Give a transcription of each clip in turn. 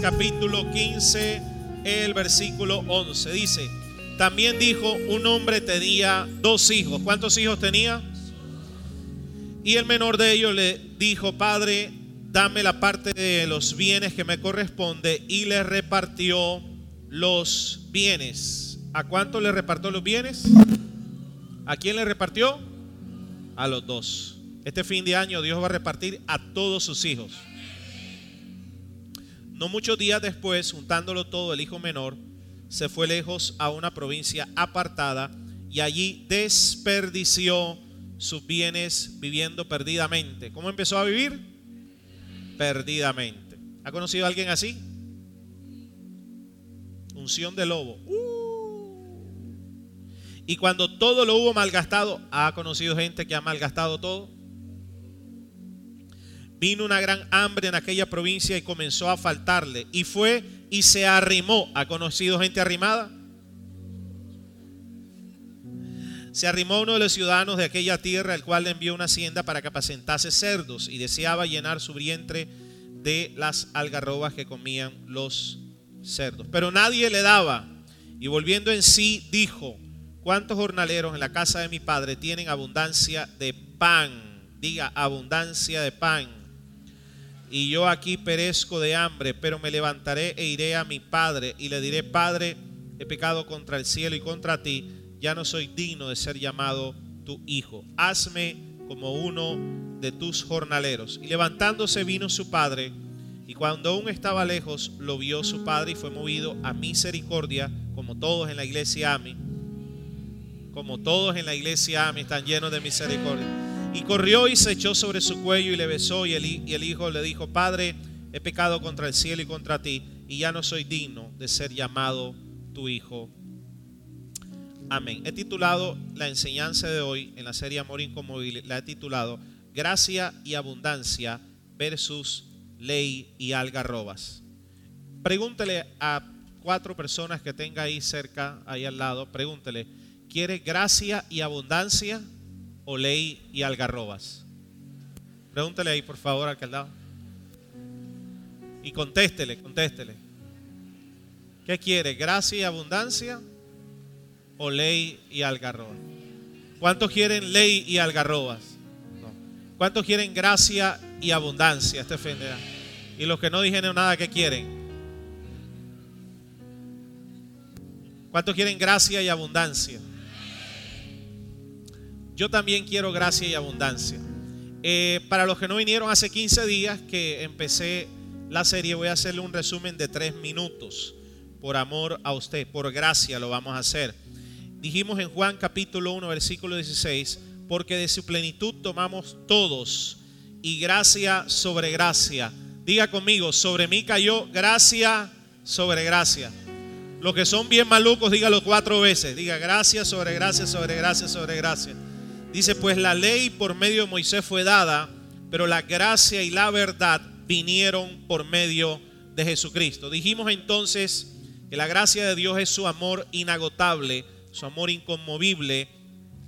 Capítulo 15, el versículo 11. Dice, también dijo, un hombre tenía dos hijos. ¿Cuántos hijos tenía? Y el menor de ellos le dijo, Padre, dame la parte de los bienes que me corresponde. Y le repartió los bienes. ¿A cuánto le repartió los bienes? ¿A quién le repartió? A los dos. Este fin de año Dios va a repartir a todos sus hijos. No muchos días después, juntándolo todo, el hijo menor se fue lejos a una provincia apartada y allí desperdició sus bienes viviendo perdidamente. ¿Cómo empezó a vivir? Perdidamente. ¿Ha conocido a alguien así? Unción de lobo. Uh. Y cuando todo lo hubo malgastado, ¿ha conocido gente que ha malgastado todo? Vino una gran hambre en aquella provincia y comenzó a faltarle. Y fue y se arrimó. ¿Ha conocido gente arrimada? Se arrimó uno de los ciudadanos de aquella tierra, el cual le envió una hacienda para que apacentase cerdos y deseaba llenar su vientre de las algarrobas que comían los cerdos. Pero nadie le daba. Y volviendo en sí, dijo, ¿cuántos jornaleros en la casa de mi padre tienen abundancia de pan? Diga, abundancia de pan. Y yo aquí perezco de hambre, pero me levantaré e iré a mi padre y le diré, Padre, he pecado contra el cielo y contra ti ya no soy digno de ser llamado tu hijo. Hazme como uno de tus jornaleros. Y levantándose vino su padre, y cuando aún estaba lejos, lo vio su padre y fue movido a misericordia, como todos en la iglesia AMI. Como todos en la iglesia AMI están llenos de misericordia. Y corrió y se echó sobre su cuello y le besó, y el, hijo le dijo, Padre, he pecado contra el cielo y contra ti, y ya no soy digno de ser llamado tu hijo. Amén. He titulado la enseñanza de hoy en la serie Amor Inconmovible, la he titulado Gracia y Abundancia versus Ley y Algarrobas. Pregúntele a cuatro personas que tenga ahí cerca, ahí al lado, pregúntele, ¿quiere gracia y abundancia o ley y algarrobas? Pregúntele ahí, por favor, al que. Y contéstele, contéstele. ¿Qué quiere? ¿Gracia y abundancia o ley y algarroba? ¿Cuántos quieren ley y algarrobas? ¿Cuántos quieren gracia y abundancia este fin? Y los que no dijeron nada, ¿qué quieren? ¿Cuántos quieren gracia y abundancia? Yo también quiero gracia y abundancia. Eh, para los que no vinieron hace 15 días que empecé la serie, voy a hacerle un resumen de tres minutos. Por amor a usted, por gracia lo vamos a hacer dijimos en Juan capítulo 1, versículo 16, porque de su plenitud tomamos todos y gracia sobre gracia. Diga conmigo, sobre mí cayó gracia sobre gracia. Los que son bien malucos, dígalo cuatro veces. Diga gracia sobre gracia, sobre gracia, sobre gracia. Dice, pues la ley por medio de Moisés fue dada, pero la gracia y la verdad vinieron por medio de Jesucristo. Dijimos entonces que la gracia de Dios es su amor inagotable su amor inconmovible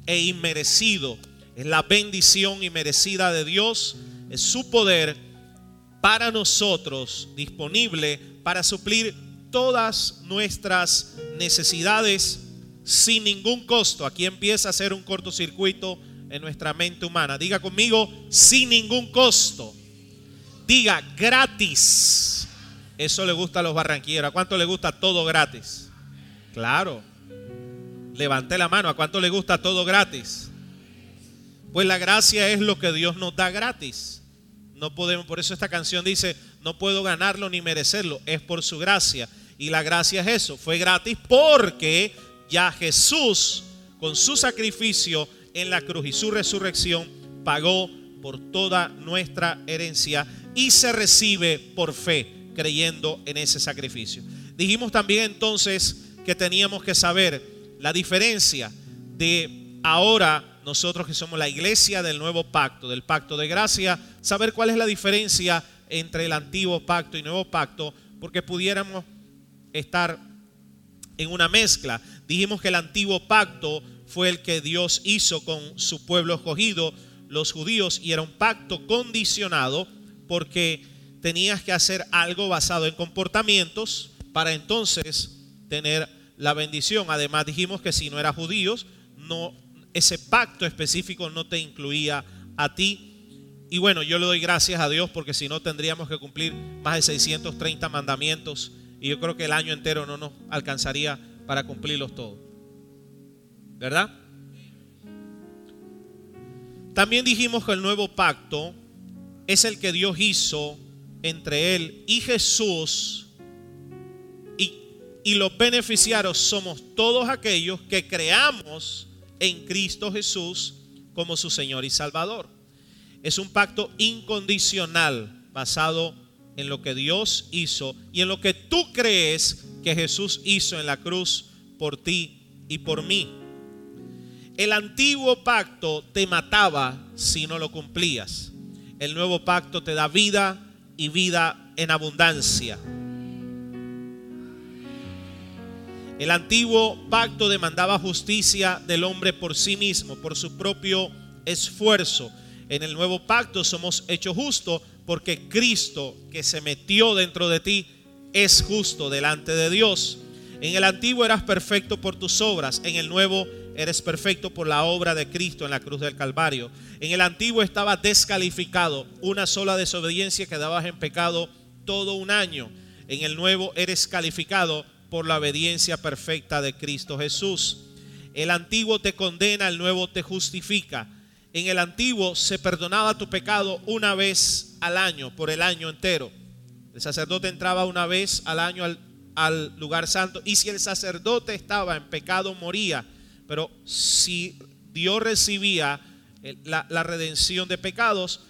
e inmerecido. Es la bendición inmerecida de Dios, es su poder para nosotros disponible para suplir todas nuestras necesidades sin ningún costo. Aquí empieza a ser un cortocircuito en nuestra mente humana. Diga conmigo, sin ningún costo. Diga gratis. Eso le gusta a los barranquilleros. ¿A cuánto le gusta todo gratis? Claro. Levante la mano. ¿A cuánto le gusta todo gratis? Pues la gracia es lo que Dios nos da gratis. No podemos, por eso esta canción dice, no puedo ganarlo ni merecerlo, es por su gracia. Y la gracia es eso, fue gratis porque ya Jesús con su sacrificio en la cruz y su resurrección pagó por toda nuestra herencia y se recibe por fe creyendo en ese sacrificio. Dijimos también entonces que teníamos que saber la diferencia de ahora nosotros que somos la iglesia del nuevo pacto, del pacto de gracia, saber cuál es la diferencia entre el antiguo pacto y nuevo pacto, porque pudiéramos estar en una mezcla. Dijimos que el antiguo pacto fue el que Dios hizo con su pueblo escogido, los judíos, y era un pacto condicionado porque tenías que hacer algo basado en comportamientos para entonces tener la bendición. Además dijimos que si no eras judíos, no, ese pacto específico no te incluía a ti. Y bueno, yo le doy gracias a Dios porque si no tendríamos que cumplir más de 630 mandamientos y yo creo que el año entero no nos alcanzaría para cumplirlos todos. ¿Verdad? También dijimos que el nuevo pacto es el que Dios hizo entre Él y Jesús. Y, y los beneficiarios somos todos aquellos que creamos en Cristo Jesús como su Señor y Salvador. Es un pacto incondicional basado en lo que Dios hizo y en lo que tú crees que Jesús hizo en la cruz por ti y por mí. El antiguo pacto te mataba si no lo cumplías. El nuevo pacto te da vida y vida en abundancia. El antiguo pacto demandaba justicia del hombre por sí mismo, por su propio esfuerzo. En el nuevo pacto somos hechos justos porque Cristo que se metió dentro de ti es justo delante de Dios. En el antiguo eras perfecto por tus obras, en el nuevo eres perfecto por la obra de Cristo en la cruz del Calvario. En el antiguo estaba descalificado, una sola desobediencia quedabas en pecado todo un año. En el nuevo eres calificado por la obediencia perfecta de Cristo Jesús. El antiguo te condena, el nuevo te justifica. En el antiguo se perdonaba tu pecado una vez al año, por el año entero. El sacerdote entraba una vez al año al lugar santo. Y si el sacerdote estaba en pecado, moría. Pero si Dios recibía la, la, redención de pecados,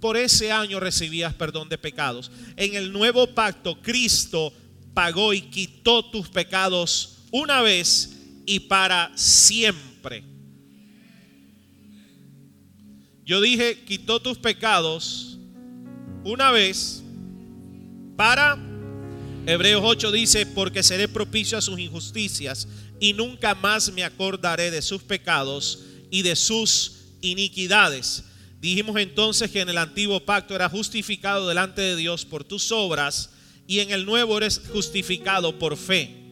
por ese año recibías perdón de pecados. En el nuevo pacto, Cristo pagó y quitó tus pecados una vez y para siempre. Yo dije, quitó tus pecados una vez para Hebreos 8 dice, porque seré propicio a sus injusticias y nunca más me acordaré de sus pecados y de sus iniquidades. Dijimos entonces que en el antiguo pacto era justificado delante de Dios por tus obras y en el nuevo eres justificado por fe.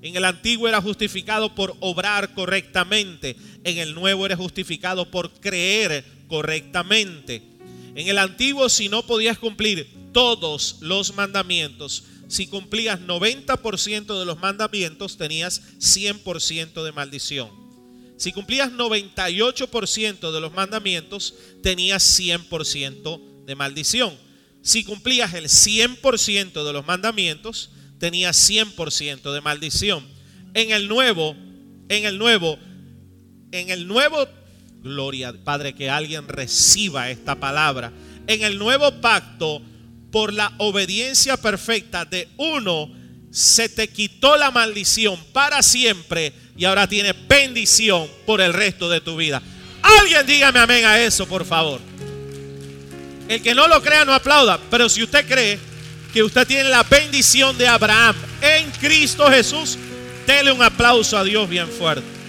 En el antiguo era justificado por obrar correctamente. En el nuevo eres justificado por creer correctamente. En el antiguo si no podías cumplir todos los mandamientos, si cumplías 90% de los mandamientos, tenías 100% de maldición. Si cumplías 98% de los mandamientos, tenías 100% de maldición. Si cumplías el 100% de los mandamientos, tenías 100% de maldición. En el nuevo, en el nuevo, en el nuevo, gloria, Padre, que alguien reciba esta palabra. En el nuevo pacto, por la obediencia perfecta de uno, se te quitó la maldición para siempre y ahora tienes bendición por el resto de tu vida. Alguien dígame amén a eso, por favor. El que no lo crea no aplauda, pero si usted cree que usted tiene la bendición de Abraham en Cristo Jesús, dele un aplauso a Dios bien fuerte.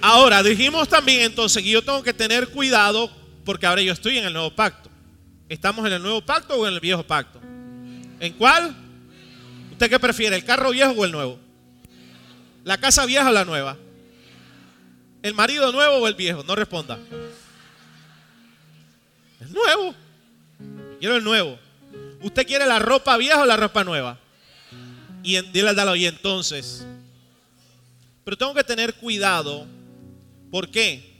Ahora, dijimos también entonces que yo tengo que tener cuidado porque ahora yo estoy en el nuevo pacto. ¿Estamos en el nuevo pacto o en el viejo pacto? ¿En cuál? ¿Usted qué prefiere, el carro viejo o el nuevo? ¿La casa vieja o la nueva? ¿El marido nuevo o el viejo? No responda. El nuevo. Quiero el nuevo. ¿Usted quiere la ropa vieja o la ropa nueva? Y dile al y entonces. Pero tengo que tener cuidado. ¿Por qué?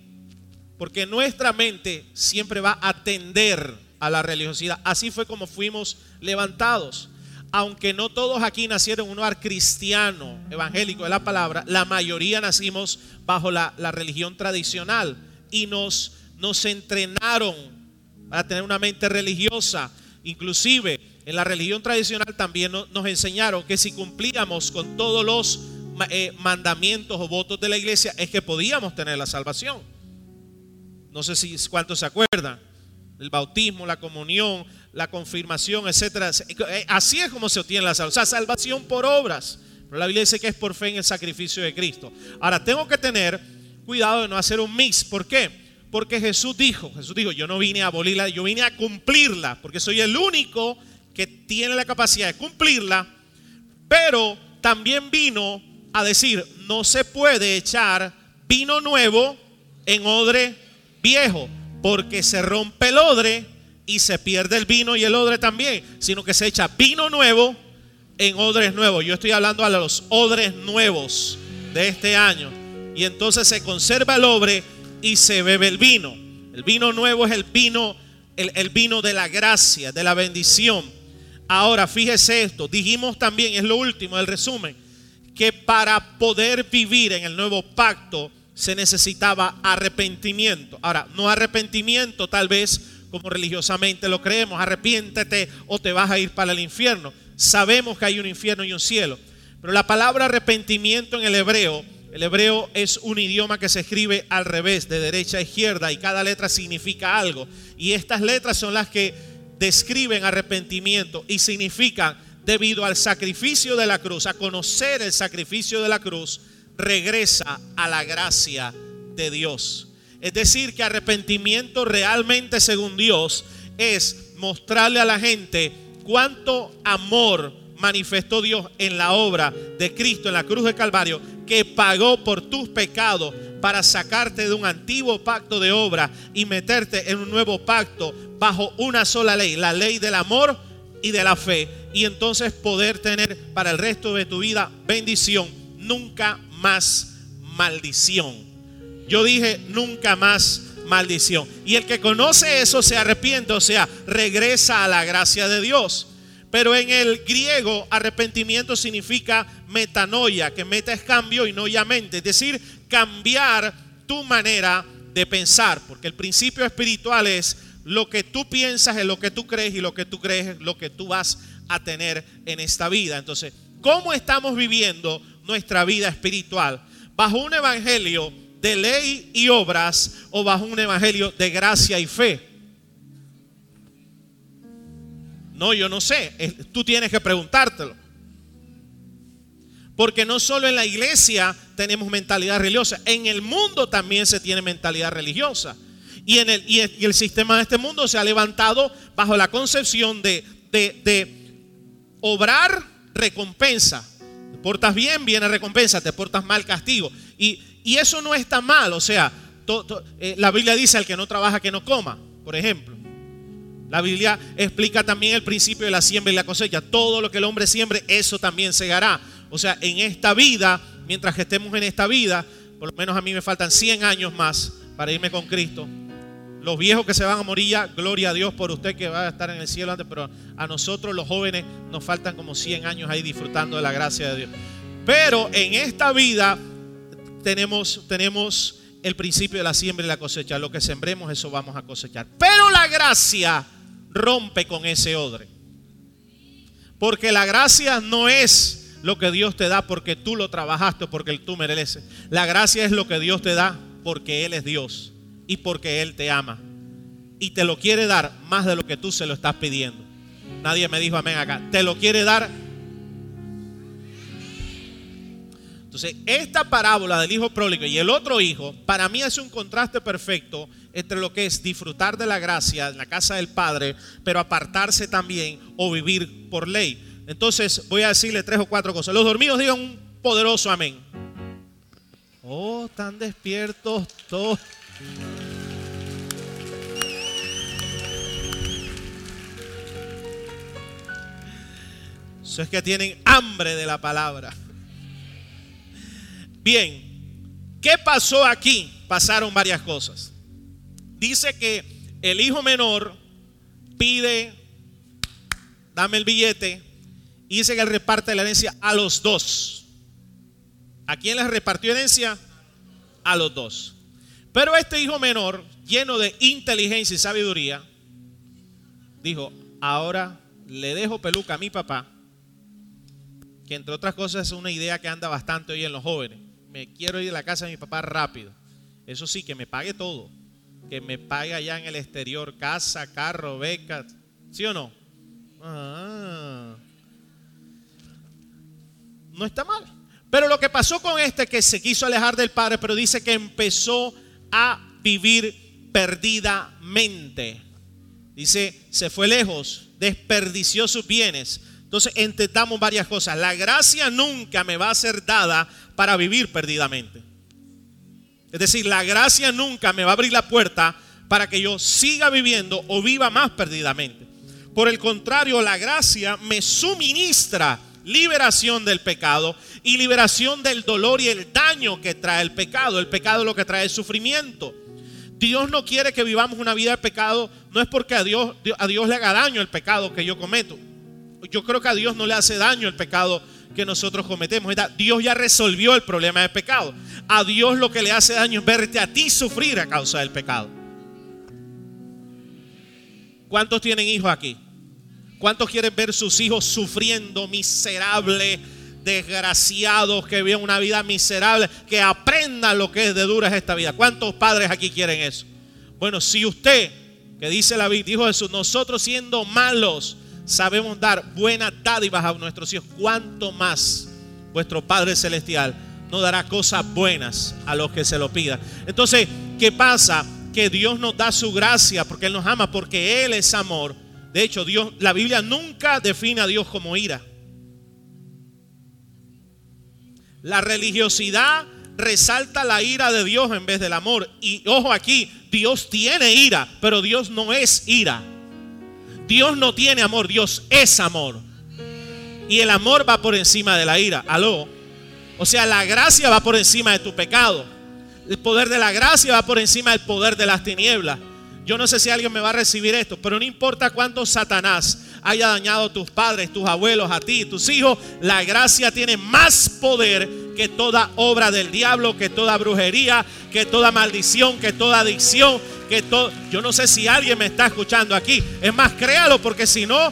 Porque nuestra mente siempre va a tender a la religiosidad. Así fue como fuimos levantados. Aunque no todos aquí nacieron en un hogar cristiano, evangélico de la palabra, la mayoría nacimos bajo la, religión tradicional y nos, nos entrenaron para tener una mente religiosa. Inclusive en la religión tradicional también nos enseñaron que si cumplíamos con todos los eh, mandamientos o votos de la iglesia es que podíamos tener la salvación. No sé si cuántos se acuerdan. El bautismo, la comunión, la confirmación, etcétera. Eh, así es como se obtiene la salvación. O sea, salvación por obras. Pero la Biblia dice que es por fe en el sacrificio de Cristo. Ahora, tengo que tener cuidado de no hacer un mix. ¿Por qué? Porque Jesús dijo, Jesús dijo, yo no vine a abolirla, yo vine a cumplirla, porque soy el único que tiene la capacidad de cumplirla, pero también vino a decir, no se puede echar vino nuevo en odre viejo, porque se rompe el odre y se pierde el vino y el odre también, sino que se echa vino nuevo en odres nuevos. Yo estoy hablando a los odres nuevos de este año. Y entonces se conserva el odre y se bebe el vino. El vino nuevo es el vino, el, el vino de la gracia, de la bendición. Ahora, fíjese esto, dijimos también, es lo último del resumen, que para poder vivir en el nuevo pacto se necesitaba arrepentimiento. Ahora, no arrepentimiento tal vez como religiosamente lo creemos, arrepiéntete o te vas a ir para el infierno. Sabemos que hay un infierno y un cielo, pero la palabra arrepentimiento en el hebreo, el hebreo es un idioma que se escribe al revés, de derecha a izquierda, y cada letra significa algo. Y estas letras son las que describen arrepentimiento y significan debido al sacrificio de la cruz, a conocer el sacrificio de la cruz, regresa a la gracia de Dios. Es decir, que arrepentimiento realmente según Dios es mostrarle a la gente cuánto amor manifestó Dios en la obra de Cristo en la cruz de Calvario, que pagó por tus pecados para sacarte de un antiguo pacto de obra y meterte en un nuevo pacto bajo una sola ley, la ley del amor y de la fe. Y entonces poder tener para el resto de tu vida bendición, nunca más maldición. Yo dije nunca más maldición. Y el que conoce eso se arrepiente, o sea, regresa a la gracia de Dios. Pero en el griego arrepentimiento significa metanoia, que meta es cambio y no ya mente, es decir, cambiar tu manera de pensar, porque el principio espiritual es lo que tú piensas es lo que tú crees y lo que tú crees es lo que tú vas a tener en esta vida. Entonces, ¿cómo estamos viviendo nuestra vida espiritual? ¿Bajo un evangelio de ley y obras o bajo un evangelio de gracia y fe? No, yo no sé. Tú tienes que preguntártelo. Porque no solo en la iglesia tenemos mentalidad religiosa, en el mundo también se tiene mentalidad religiosa. Y, el, sistema de este mundo se ha levantado bajo la concepción de, de obrar recompensa. Te portas bien, viene recompensa, te portas mal, castigo. Y, eso no está mal, o sea, eh, la Biblia dice al que no trabaja que no coma, por ejemplo. La Biblia explica también el principio de la siembra y la cosecha. Todo lo que el hombre siembre, eso también segará. O sea, en esta vida, mientras que estemos en esta vida, por lo menos a mí me faltan 100 años más para irme con Cristo. Los viejos que se van a morir gloria a Dios por usted que va a estar en el cielo antes, pero a nosotros los jóvenes nos faltan como 100 años ahí disfrutando de la gracia de Dios. Pero en esta vida tenemos, tenemos el principio de la siembra y la cosecha. Lo que sembremos, eso vamos a cosechar. Pero la gracia rompe con ese odre. Porque la gracia no es lo que Dios te da porque tú lo trabajaste o porque tú mereces. La gracia es lo que Dios te da porque Él es Dios y porque Él te ama. Y te lo quiere dar más de lo que tú se lo estás pidiendo. Nadie me dijo amén acá. Te lo quiere dar. Entonces, esta parábola del hijo pródigo y el otro hijo, para mí hace un contraste perfecto entre lo que es disfrutar de la gracia en la casa del Padre, pero apartarse también o vivir por ley. Entonces, voy a decirle tres o cuatro cosas. Los dormidos digan un poderoso amén. Oh, están despiertos todos. Eso es que tienen hambre de la palabra. Bien, ¿qué pasó aquí? Pasaron varias cosas. Dice que el hijo menor pide, dame el billete, y dice que él reparte la herencia a los dos. ¿A quién les repartió herencia? A los dos. Pero este hijo menor, lleno de inteligencia y sabiduría, dijo, ahora le dejo peluca a mi papá, que entre otras cosas es una idea que anda bastante hoy en los jóvenes. Me quiero ir a la casa de mi papá rápido. Eso sí, que me pague todo. Que me pague allá en el exterior, casa, carro, beca. ¿Sí o no? Ah. No está mal. Pero lo que pasó con este que se quiso alejar del padre, pero dice que empezó a vivir perdidamente. Dice, se fue lejos, desperdició sus bienes. Entonces entendamos varias cosas. La gracia nunca me va a ser dada para vivir perdidamente. Es decir, la gracia nunca me va a abrir la puerta para que yo siga viviendo o viva más perdidamente. Por el contrario, la gracia me suministra liberación del pecado y liberación del dolor y el daño que trae el pecado. El pecado lo que trae es sufrimiento. Dios no quiere que vivamos una vida de pecado, no es porque a Dios, a Dios le haga daño el pecado que yo cometo. Yo creo que a Dios no le hace daño el pecado que nosotros cometemos. Dios ya resolvió el problema del pecado. A Dios lo que le hace daño es verte a ti sufrir a causa del pecado. ¿Cuántos tienen hijos aquí? ¿Cuántos quieren ver sus hijos sufriendo miserable? desgraciados que viven una vida miserable, que aprendan lo que es de dura esta vida. ¿Cuántos padres aquí quieren eso? Bueno, si usted, que dice la Biblia, dijo Jesús, nosotros siendo malos, sabemos dar buenas dádivas a nuestros hijos, ¿cuánto más vuestro Padre Celestial no dará cosas buenas a los que se lo pidan? Entonces, ¿qué pasa? Que Dios nos da su gracia porque Él nos ama, porque Él es amor. De hecho, Dios, la Biblia nunca define a Dios como ira. La religiosidad resalta la ira de Dios en vez del amor. Y ojo aquí, Dios tiene ira, pero Dios no es ira. Dios no tiene amor, Dios es amor. Y el amor va por encima de la ira. Aló. O sea, la gracia va por encima de tu pecado. El poder de la gracia va por encima del poder de las tinieblas. Yo no sé si alguien me va a recibir esto, pero no importa cuánto Satanás haya dañado a tus padres, tus abuelos, a ti, tus hijos, la gracia tiene más poder que toda obra del diablo, que toda brujería, que toda maldición, que toda adicción, que todo... Yo no sé si alguien me está escuchando aquí. Es más, créalo, porque si no,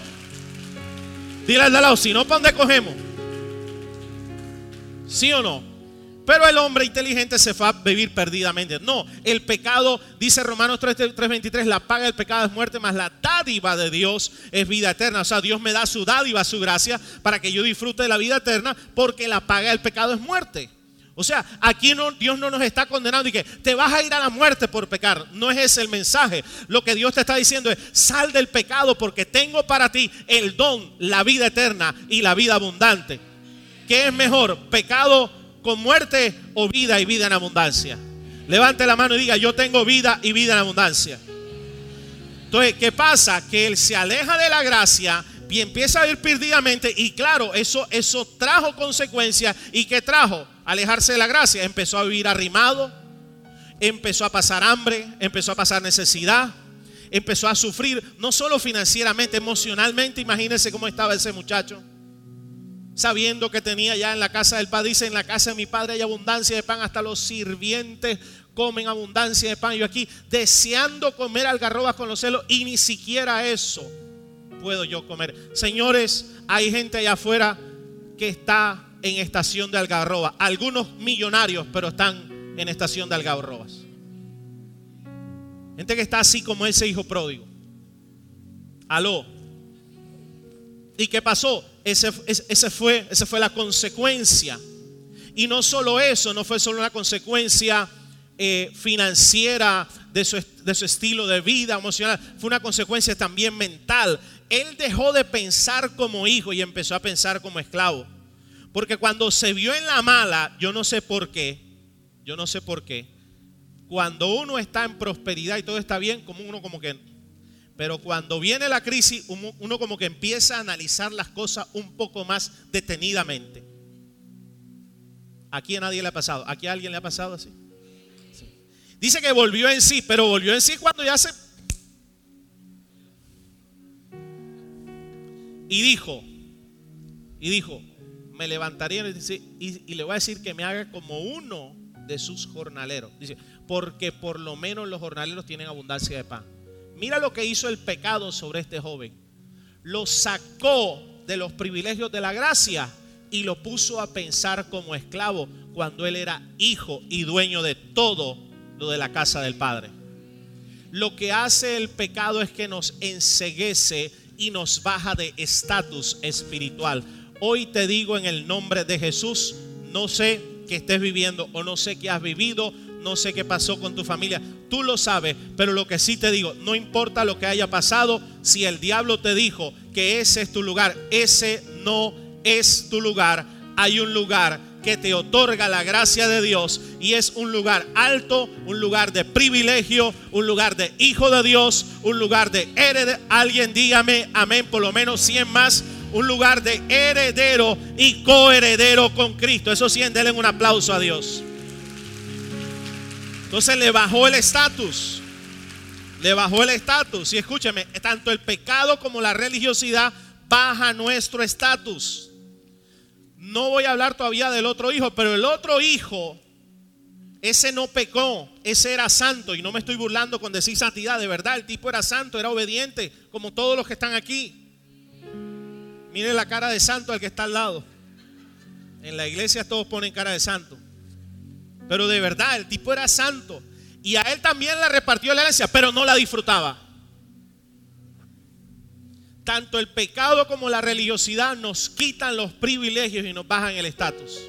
dile al lado, si no, ¿para dónde cogemos? ¿Sí o no? Pero el hombre inteligente se va a vivir perdidamente. No, el pecado, dice Romanos 3.23, la paga del pecado es muerte, más la dádiva de Dios es vida eterna. O sea, Dios me da su dádiva, su gracia, para que yo disfrute de la vida eterna, porque la paga del pecado es muerte. O sea, aquí no, Dios no nos está condenando y que te vas a ir a la muerte por pecar. No es ese el mensaje. Lo que Dios te está diciendo es, sal del pecado porque tengo para ti el don, la vida eterna y la vida abundante. ¿Qué es mejor? ¿Pecado con muerte o vida y vida en abundancia? Levante la mano y diga, yo tengo vida y vida en abundancia. Entonces, ¿qué pasa? Que él se aleja de la gracia y empieza a ir perdidamente y claro, eso, eso trajo consecuencias. ¿Y qué trajo? Alejarse de la gracia. Empezó a vivir arrimado, empezó a pasar hambre, empezó a pasar necesidad, empezó a sufrir, no solo financieramente, emocionalmente. Imagínense cómo estaba ese muchacho sabiendo que tenía ya en la casa del padre. Dice, en la casa de mi padre hay abundancia de pan, hasta los sirvientes comen abundancia de pan. Yo aquí deseando comer algarrobas con los celos y ni siquiera eso puedo yo comer. Señores, hay gente allá afuera que está en estación de algarrobas. Algunos millonarios, pero están en estación de algarrobas. Gente que está así como ese hijo pródigo. Aló. ¿Y qué pasó? Ese, fue, esa fue la consecuencia. Y no solo eso, no fue solo una consecuencia eh, financiera de su, de su estilo de vida emocional, fue una consecuencia también mental. Él dejó de pensar como hijo y empezó a pensar como esclavo. Porque cuando se vio en la mala, yo no sé por qué, yo no sé por qué, cuando uno está en prosperidad y todo está bien, como uno como que pero cuando viene la crisis, uno como que empieza a analizar las cosas un poco más detenidamente. Aquí a nadie le ha pasado. ¿Aquí a alguien le ha pasado así? Dice que volvió en sí, pero volvió en sí cuando ya se... Y dijo, y dijo, me levantaría y, y le voy a decir que me haga como uno de sus jornaleros. Dice, porque por lo menos los jornaleros tienen abundancia de pan. Mira lo que hizo el pecado sobre este joven. Lo sacó de los privilegios de la gracia y lo puso a pensar como esclavo cuando él era hijo y dueño de todo lo de la casa del Padre. Lo que hace el pecado es que nos enseguece y nos baja de estatus espiritual. Hoy te digo en el nombre de Jesús, no sé qué estés viviendo o no sé qué has vivido, no sé qué pasó con tu familia. Tú lo sabes, pero lo que sí te digo, no importa lo que haya pasado, si el diablo te dijo que ese es tu lugar, ese no es tu lugar. Hay un lugar que te otorga la gracia de Dios y es un lugar alto, un lugar de privilegio, un lugar de hijo de Dios, un lugar de heredero. Alguien dígame amén, por lo menos 100 más. Un lugar de heredero y coheredero con Cristo. Eso sí, denle un aplauso a Dios. Entonces le bajó el estatus. Le bajó el estatus. Y escúcheme, tanto el pecado como la religiosidad baja nuestro estatus. No voy a hablar todavía del otro hijo, pero el otro hijo, ese no pecó, ese era santo. Y no me estoy burlando con decir santidad, de verdad, el tipo era santo, era obediente, como todos los que están aquí. Mire la cara de santo al que está al lado. En la iglesia todos ponen cara de santo. Pero de verdad, el tipo era santo. Y a él también le repartió la herencia, pero no la disfrutaba. Tanto el pecado como la religiosidad nos quitan los privilegios y nos bajan el estatus.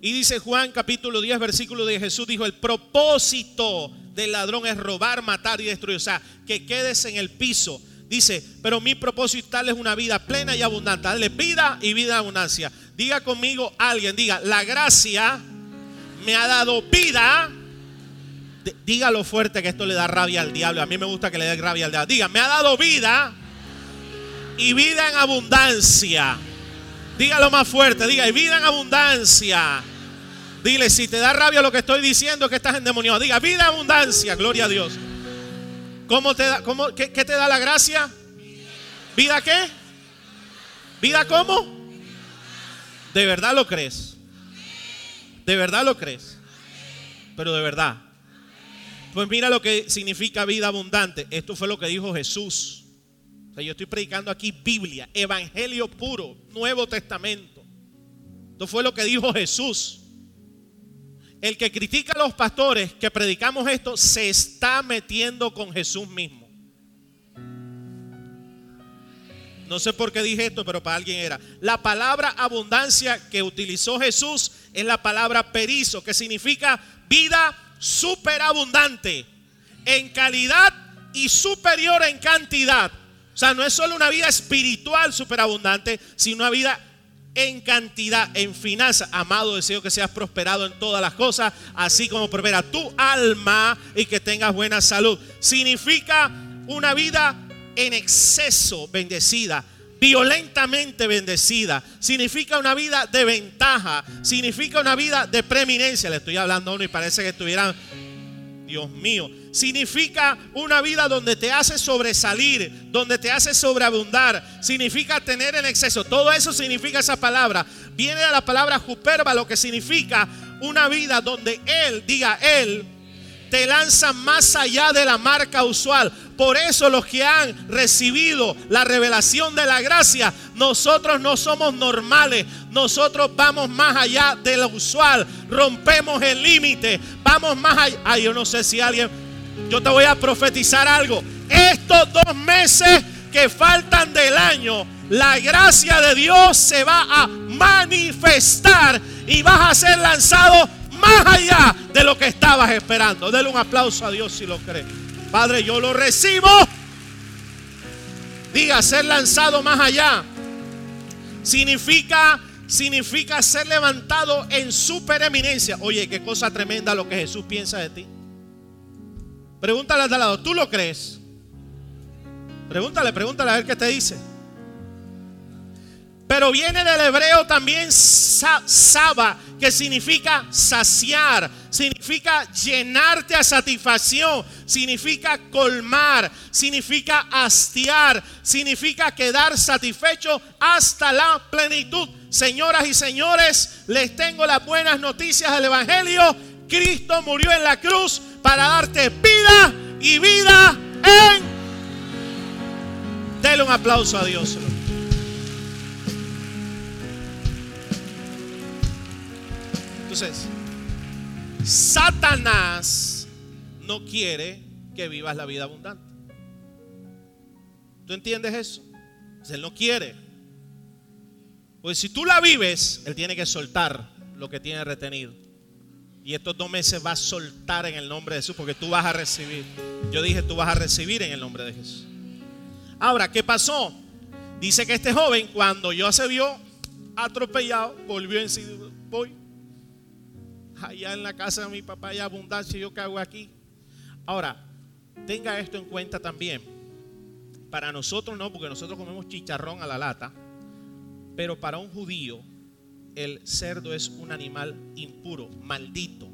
Y dice Juan capítulo 10, versículo de Jesús, dijo, el propósito del ladrón es robar, matar y destruir. O sea, que quedes en el piso. Dice, pero mi propósito tal es una vida plena y abundante. Dale vida y vida abundancia. Diga conmigo alguien, diga, la gracia me ha dado vida. Dígalo fuerte que esto le da rabia al diablo. A mí me gusta que le dé rabia al diablo. Diga, me ha dado vida y vida en abundancia. Dígalo más fuerte, diga, y vida en abundancia. Dile, si te da rabia lo que estoy diciendo, que estás endemoniado. Diga, vida en abundancia, gloria a Dios. ¿Cómo te da, cómo, qué, te da la gracia? ¿Vida qué? ¿Vida cómo? ¿De verdad lo crees? ¿De verdad lo crees? Pero de verdad. Pues mira lo que significa vida abundante. Esto fue lo que dijo Jesús. O sea, yo estoy predicando aquí Biblia, Evangelio puro, Nuevo Testamento. Esto fue lo que dijo Jesús. El que critica a los pastores que predicamos esto se está metiendo con Jesús mismo. No sé por qué dije esto, pero para alguien era. La palabra abundancia que utilizó Jesús es la palabra perizo, que significa vida superabundante en calidad y superior en cantidad. O sea, no es solo una vida espiritual superabundante, sino una vida en cantidad, en finanzas. Amado, deseo que seas prosperado en todas las cosas, así como prospera tu alma y que tengas buena salud. Significa una vida en exceso bendecida, violentamente bendecida. Significa una vida de ventaja, significa una vida de preeminencia. Le estoy hablando a uno y parece que estuvieran, Dios mío, significa una vida donde te hace sobresalir, donde te hace sobreabundar, significa tener en exceso. Todo eso significa esa palabra. Viene de la palabra juperba, lo que significa una vida donde Él, diga Él, te lanza más allá de la marca usual. Por eso los que han recibido la revelación de la gracia, nosotros no somos normales, nosotros vamos más allá de lo usual, rompemos el límite, vamos más allá. Ay, yo no sé si alguien, yo te voy a profetizar algo. Estos dos meses que faltan del año, la gracia de Dios se va a manifestar y vas a ser lanzado más allá de lo que estabas esperando. Dele un aplauso a Dios si lo cree. Padre, yo lo recibo. Diga, ser lanzado más allá. Significa, significa ser levantado en supereminencia. Oye, qué cosa tremenda lo que Jesús piensa de ti. Pregúntale al lado, ¿tú lo crees? Pregúntale, pregúntale a ver qué te dice. Pero viene del hebreo también saba, que significa saciar, significa llenarte a satisfacción, significa colmar, significa hastiar, significa quedar satisfecho hasta la plenitud. Señoras y señores, les tengo las buenas noticias del Evangelio. Cristo murió en la cruz para darte vida y vida en... Dele un aplauso a Dios. Entonces, Satanás no quiere que vivas la vida abundante. ¿Tú entiendes eso? él no quiere. Pues si tú la vives, Él tiene que soltar lo que tiene retenido. Y estos dos meses va a soltar en el nombre de Jesús porque tú vas a recibir. Yo dije, tú vas a recibir en el nombre de Jesús. Ahora, ¿qué pasó? Dice que este joven, cuando yo se vio atropellado, volvió en sí. Voy allá en la casa de mi papá hay abundancia, yo qué hago aquí. Ahora, tenga esto en cuenta también. Para nosotros no, porque nosotros comemos chicharrón a la lata, pero para un judío el cerdo es un animal impuro, maldito.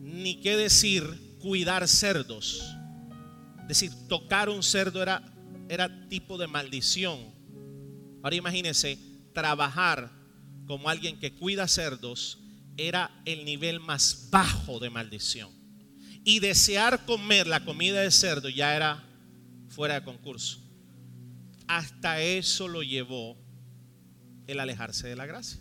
Ni qué decir cuidar cerdos. Decir, tocar un cerdo era, era tipo de maldición. Ahora imagínense, trabajar como alguien que cuida cerdos era el nivel más bajo de maldición. Y desear comer la comida de cerdo ya era fuera de concurso. Hasta eso lo llevó el alejarse de la gracia.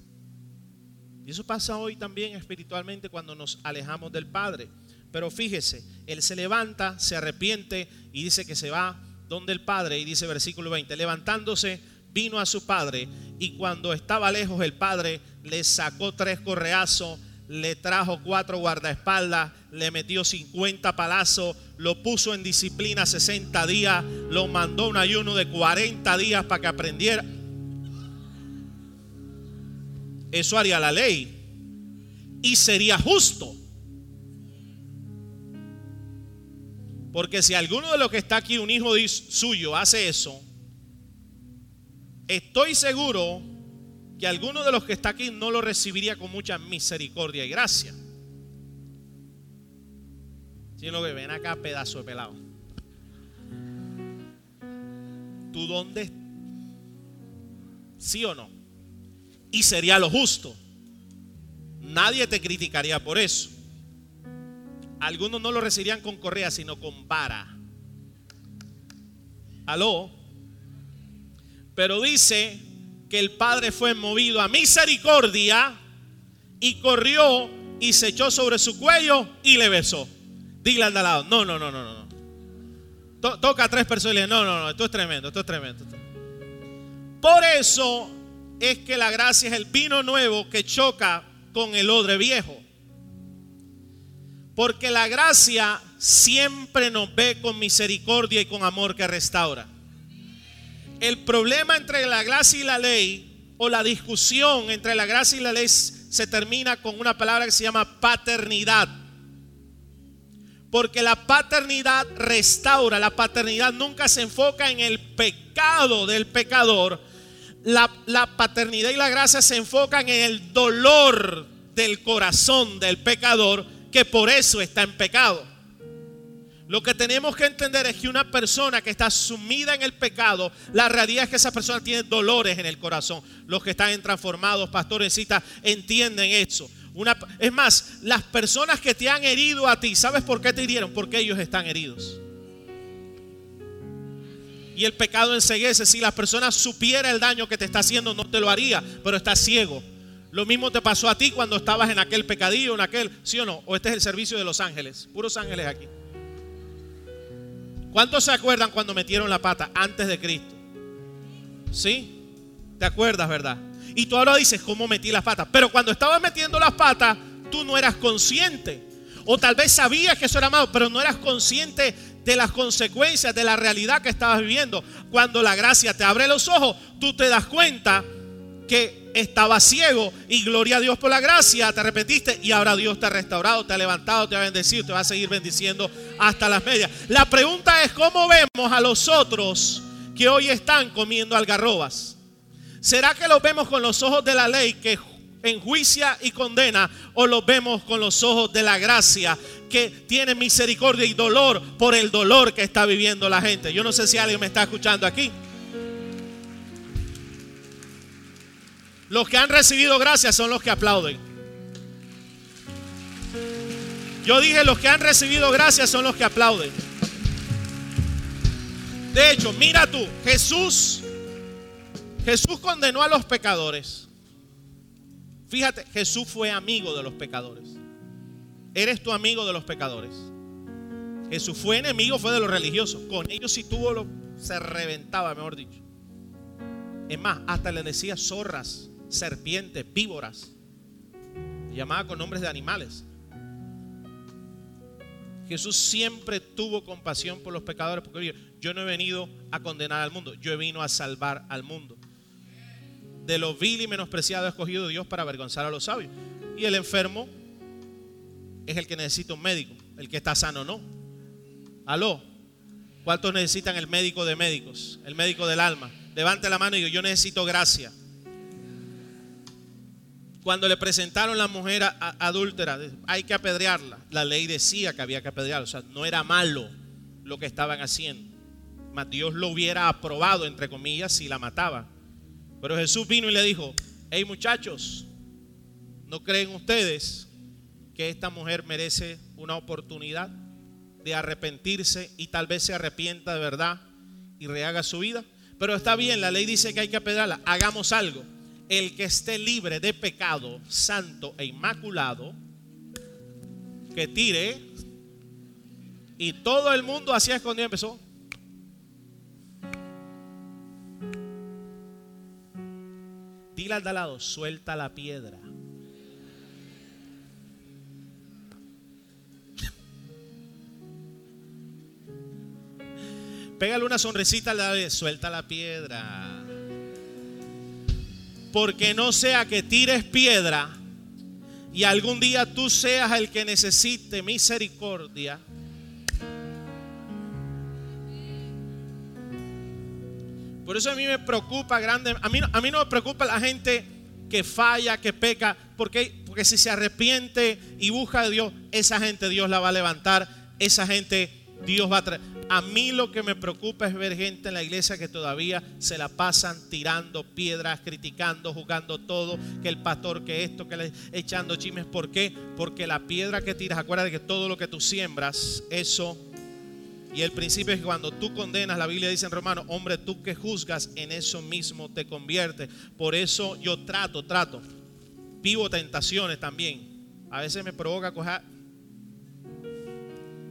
Y eso pasa hoy también espiritualmente cuando nos alejamos del Padre. Pero fíjese, Él se levanta, se arrepiente y dice que se va donde el Padre. Y dice versículo 20, levantándose vino a su padre y cuando estaba lejos el padre le sacó tres correazos, le trajo cuatro guardaespaldas, le metió 50 palazos, lo puso en disciplina 60 días, lo mandó un ayuno de 40 días para que aprendiera. Eso haría la ley y sería justo. Porque si alguno de los que está aquí, un hijo suyo, hace eso, estoy seguro que alguno de los que está aquí no lo recibiría con mucha misericordia y gracia. Sino que ven acá, pedazo de pelado. ¿Tú dónde? ¿Sí o no? Y sería lo justo. Nadie te criticaría por eso. Algunos no lo recibirían con correa, sino con vara. ¿Aló? Pero dice que el Padre fue movido a misericordia y corrió y se echó sobre su cuello y le besó. Dile al lado, no, no, no, no, no. toca a tres personas y le dice, no, no, no, esto es tremendo, esto es tremendo. Por eso es que la gracia es el vino nuevo que choca con el odre viejo. Porque la gracia siempre nos ve con misericordia y con amor que restaura. El problema entre la gracia y la ley, o la discusión entre la gracia y la ley, se termina con una palabra que se llama paternidad. Porque la paternidad restaura, la paternidad nunca se enfoca en el pecado del pecador. La, paternidad y la gracia se enfocan en el dolor del corazón del pecador, que por eso está en pecado. Lo que tenemos que entender es que una persona que está sumida en el pecado, la realidad es que esa persona tiene dolores en el corazón. Los que están transformados, pastores, entienden eso. Es más, las personas que te han herido a ti, ¿sabes por qué te hirieron? Porque ellos están heridos. Y el pecado enseguece. Si la persona supiera el daño que te está haciendo, no te lo haría, pero está ciego. Lo mismo te pasó a ti cuando estabas en aquel pecadillo, en aquel, ¿sí o no? O este es el servicio de los ángeles, puros ángeles aquí. ¿Cuántos se acuerdan cuando metieron la pata antes de Cristo? ¿Sí? ¿Te acuerdas, verdad? Y tú ahora dices, ¿cómo metí las patas? Pero cuando estabas metiendo las patas, tú no eras consciente. O tal vez sabías que eso era malo, pero no eras consciente de las consecuencias, de la realidad que estabas viviendo. Cuando la gracia te abre los ojos, tú te das cuenta que estaba ciego y gloria a Dios por la gracia, te arrepentiste y ahora Dios te ha restaurado, te ha levantado, te ha bendecido, te va a seguir bendiciendo hasta las medias. La pregunta es, ¿cómo vemos a los otros que hoy están comiendo algarrobas? ¿Será que los vemos con los ojos de la ley que enjuicia y condena o los vemos con los ojos de la gracia que tiene misericordia y dolor por el dolor que está viviendo la gente? Yo no sé si alguien me está escuchando aquí. Los que han recibido gracia son los que aplauden. Yo dije, los que han recibido gracia son los que aplauden. De hecho, mira tú, Jesús, Jesús condenó a los pecadores. Fíjate, Jesús fue amigo de los pecadores. Eres tu amigo de los pecadores. Jesús fue enemigo, fue de los religiosos. Con ellos si tuvo lo, se reventaba, mejor dicho. Es más, hasta le decía zorras serpientes, víboras. llamaba con nombres de animales. Jesús siempre tuvo compasión por los pecadores porque yo no he venido a condenar al mundo, yo he venido a salvar al mundo. De lo vil y menospreciado ha escogido Dios para avergonzar a los sabios. Y el enfermo es el que necesita un médico, el que está sano no. Aló, ¿cuántos necesitan el médico de médicos, el médico del alma? Levante la mano y digo, yo necesito gracia. Cuando le presentaron la mujer adúltera, hay que apedrearla. La ley decía que había que apedrearla, o sea, no era malo lo que estaban haciendo. Mas Dios lo hubiera aprobado, entre comillas, si la mataba. Pero Jesús vino y le dijo, hey muchachos, ¿no creen ustedes que esta mujer merece una oportunidad de arrepentirse y tal vez se arrepienta de verdad y rehaga su vida? Pero está bien, la ley dice que hay que apedrearla. Hagamos algo el que esté libre de pecado, santo e inmaculado, que tire. Y todo el mundo hacía escondido empezó. Dile al de lado, suelta la piedra. Pégale una sonrisita al de suelta la piedra porque no sea que tires piedra y algún día tú seas el que necesite misericordia. Por eso a mí me preocupa grande, a mí, a mí no me preocupa la gente que falla, que peca, porque, porque si se arrepiente y busca a Dios, esa gente Dios la va a levantar, esa gente Dios va a traer. A mí lo que me preocupa es ver gente en la iglesia que todavía se la pasan tirando piedras, criticando, jugando todo, que el pastor, que esto, que le echando chimes. ¿Por qué? Porque la piedra que tiras, acuérdate que todo lo que tú siembras, eso y el principio es que cuando tú condenas, la Biblia dice en Romano, hombre, tú que juzgas, en eso mismo te conviertes. Por eso yo trato, trato. Vivo tentaciones también. A veces me provoca coger,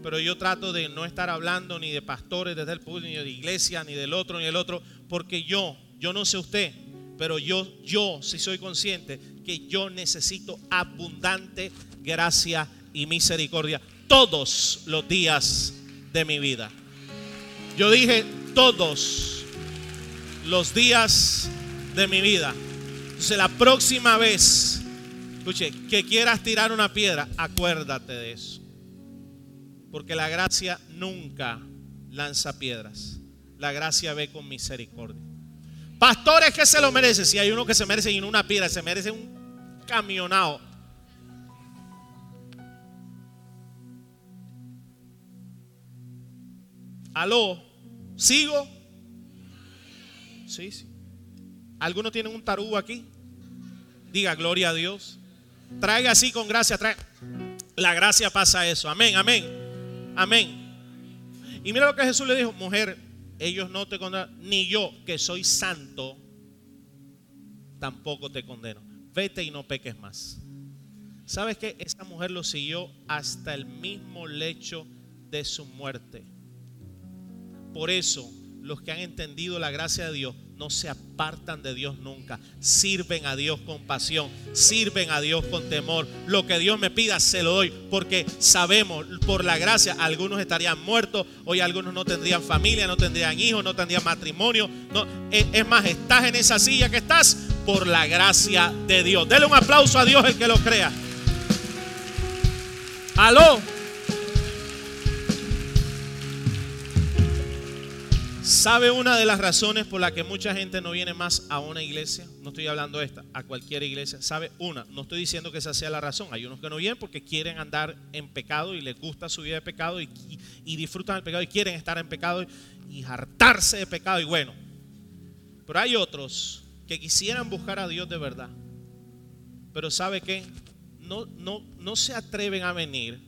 pero yo trato de no estar hablando ni de pastores desde el público, ni de iglesia, ni del otro, ni del otro, porque yo, yo no sé usted, pero yo, yo sí soy consciente que yo necesito abundante gracia y misericordia todos los días de mi vida. Yo dije todos los días de mi vida. Entonces la próxima vez, escuche, que quieras tirar una piedra, acuérdate de eso. Porque la gracia nunca lanza piedras. La gracia ve con misericordia. Pastores que se lo merecen. Si hay uno que se merece no una piedra, se merece un camionado. Aló, ¿sigo? Sí, sí. ¿Alguno tiene un tarugo aquí? Diga gloria a Dios. Traiga así con gracia. Traiga. La gracia pasa eso. Amén, amén. Amén. Y mira lo que Jesús le dijo, mujer, ellos no te condenan, ni yo que soy santo, tampoco te condeno. Vete y no peques más. ¿Sabes qué? Esa mujer lo siguió hasta el mismo lecho de su muerte. Por eso, los que han entendido la gracia de Dios no se apartan de Dios nunca. Sirven a Dios con pasión, sirven a Dios con temor. Lo que Dios me pida se lo doy, porque sabemos por la gracia, algunos estarían muertos, hoy algunos no tendrían familia, no tendrían hijos, no tendrían matrimonio. No, es, más, estás en esa silla que estás por la gracia de Dios. Dele un aplauso a Dios el que lo crea. Aló. ¿Sabe una de las razones por la que mucha gente no viene más a una iglesia? No estoy hablando de esta, a cualquier iglesia. ¿Sabe una? No estoy diciendo que esa sea la razón. Hay unos que no vienen porque quieren andar en pecado y les gusta su vida de pecado y, disfrutan del pecado y quieren estar en pecado y, hartarse de pecado y bueno. Pero hay otros que quisieran buscar a Dios de verdad. Pero ¿sabe qué? No, no, no se atreven a venir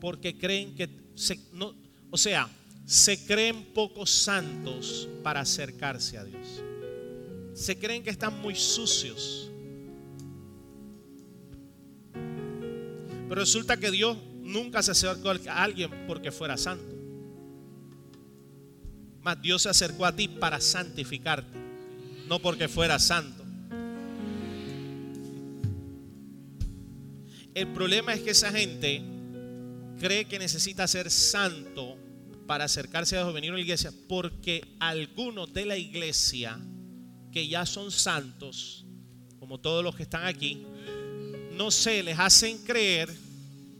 porque creen que se, no, o sea, se creen pocos santos para acercarse a Dios. Se creen que están muy sucios. Pero resulta que Dios nunca se acercó a alguien porque fuera santo. Mas Dios se acercó a ti para santificarte, no porque fuera santo. El problema es que esa gente cree que necesita ser santo para acercarse a venir a la iglesia, porque algunos de la iglesia que ya son santos, como todos los que están aquí, no se les hacen creer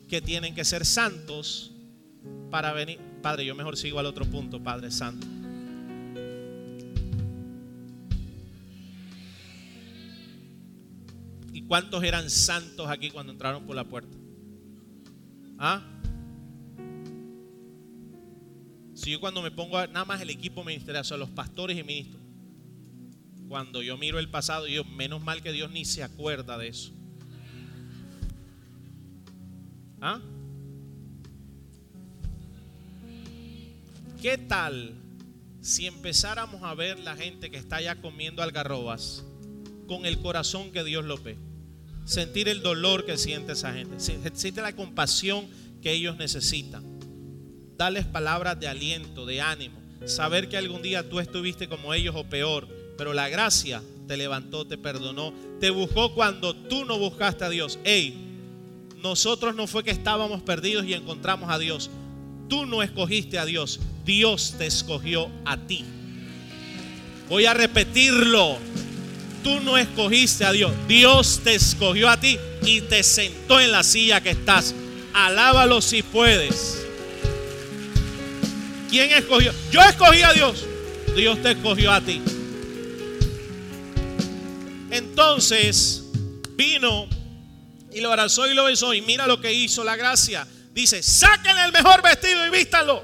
que tienen que ser santos para venir. Padre, yo mejor sigo al otro punto, Padre Santo. ¿Y cuántos eran santos aquí cuando entraron por la puerta? ¿Ah? Si yo cuando me pongo a, nada más el equipo ministerial, son los pastores y ministros, cuando yo miro el pasado, yo menos mal que Dios ni se acuerda de eso. ¿Ah? ¿Qué tal si empezáramos a ver la gente que está allá comiendo algarrobas con el corazón que Dios lo ve? Sentir el dolor que siente esa gente, siente la compasión que ellos necesitan. Darles palabras de aliento, de ánimo. Saber que algún día tú estuviste como ellos o peor, pero la gracia te levantó, te perdonó, te buscó cuando tú no buscaste a Dios. Hey, nosotros no fue que estábamos perdidos y encontramos a Dios. Tú no escogiste a Dios, Dios te escogió a ti. Voy a repetirlo. Tú no escogiste a Dios, Dios te escogió a ti y te sentó en la silla que estás. Alábalo si puedes. ¿Quién escogió? Yo escogí a Dios. Dios te escogió a ti. Entonces vino y lo abrazó y lo besó. Y mira lo que hizo la gracia. Dice, saquen el mejor vestido y vístanlo.